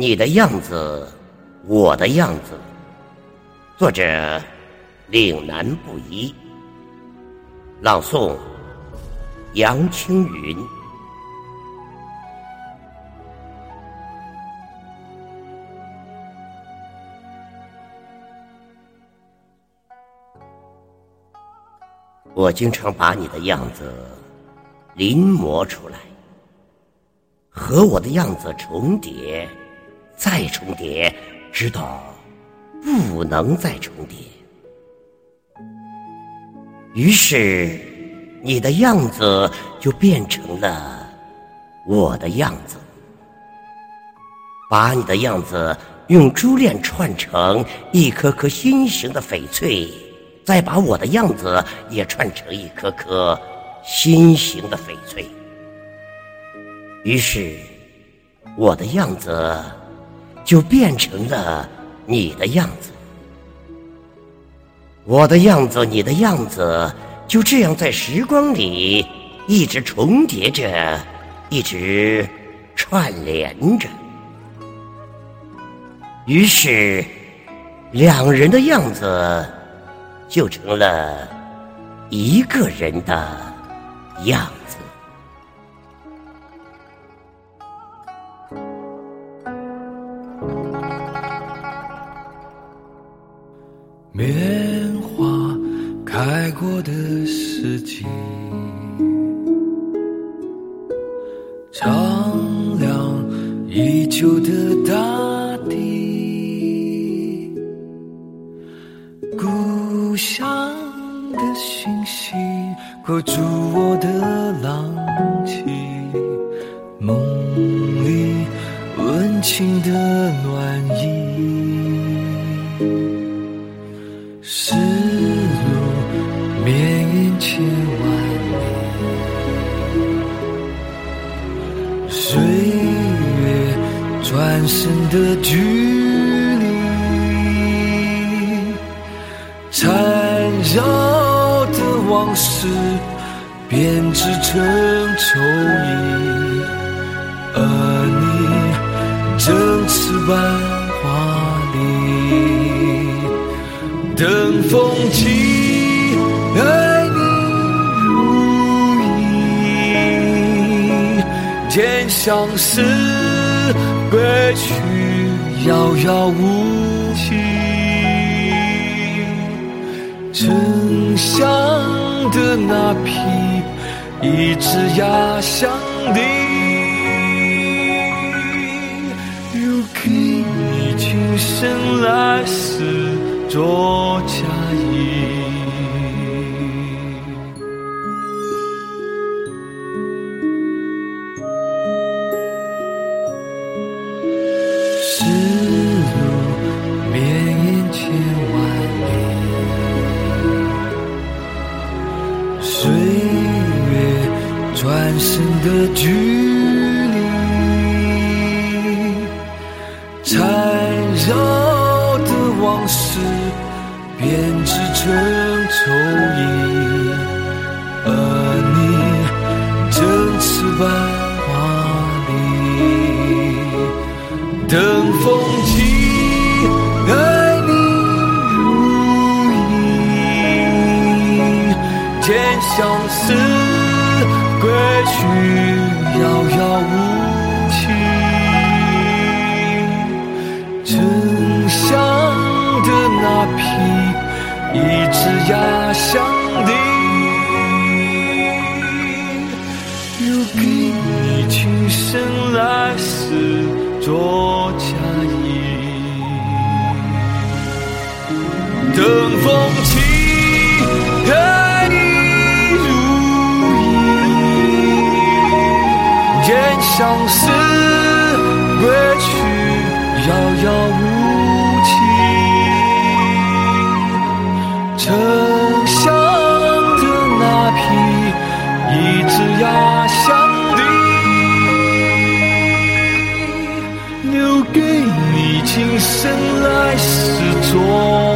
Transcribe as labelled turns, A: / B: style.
A: 你的样子，我的样子。作者：岭南布衣。朗诵：杨青云。我经常把你的样子临摹出来，和我的样子重叠。再重叠，直到不能再重叠。于是，你的样子就变成了我的样子。把你的样子用珠链串成一颗颗心形的翡翠，再把我的样子也串成一颗颗心形的翡翠。于是，我的样子。就变成了你的样子，我的样子，你的样子，就这样在时光里一直重叠着，一直串联着。于是，两人的样子就成了一个人的样。
B: 棉花开过的四季，丈量已久的大地，故乡的讯息勾住我的浪迹，温情的暖意。丝路绵延千万里，岁月转身的距离，缠绕的往事编织成愁意，而你正翅膀。等风起，爱你如一，见相思归去，遥遥无期。沉香的那匹，一直压箱底，生来世。做嫁衣，丝路绵延千万里，岁月转身的距缠绕的往事。编织成愁意，而你正翅膀华丽，等风起，爱你如意，见相思归去，遥遥无沉香的那匹。一直压箱底，留给你今生来世做嫁衣。等风起，今生来世做。